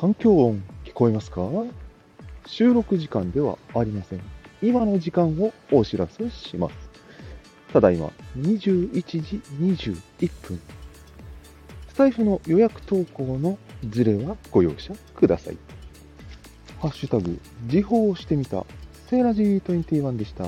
環境音聞こえますか？収録時間ではありません。今の時間をお知らせします。ただいま21時21分。スタイフの予約投稿のズレはご容赦ください。ハッシュタグ、時報をしてみた、セーラジー21でした。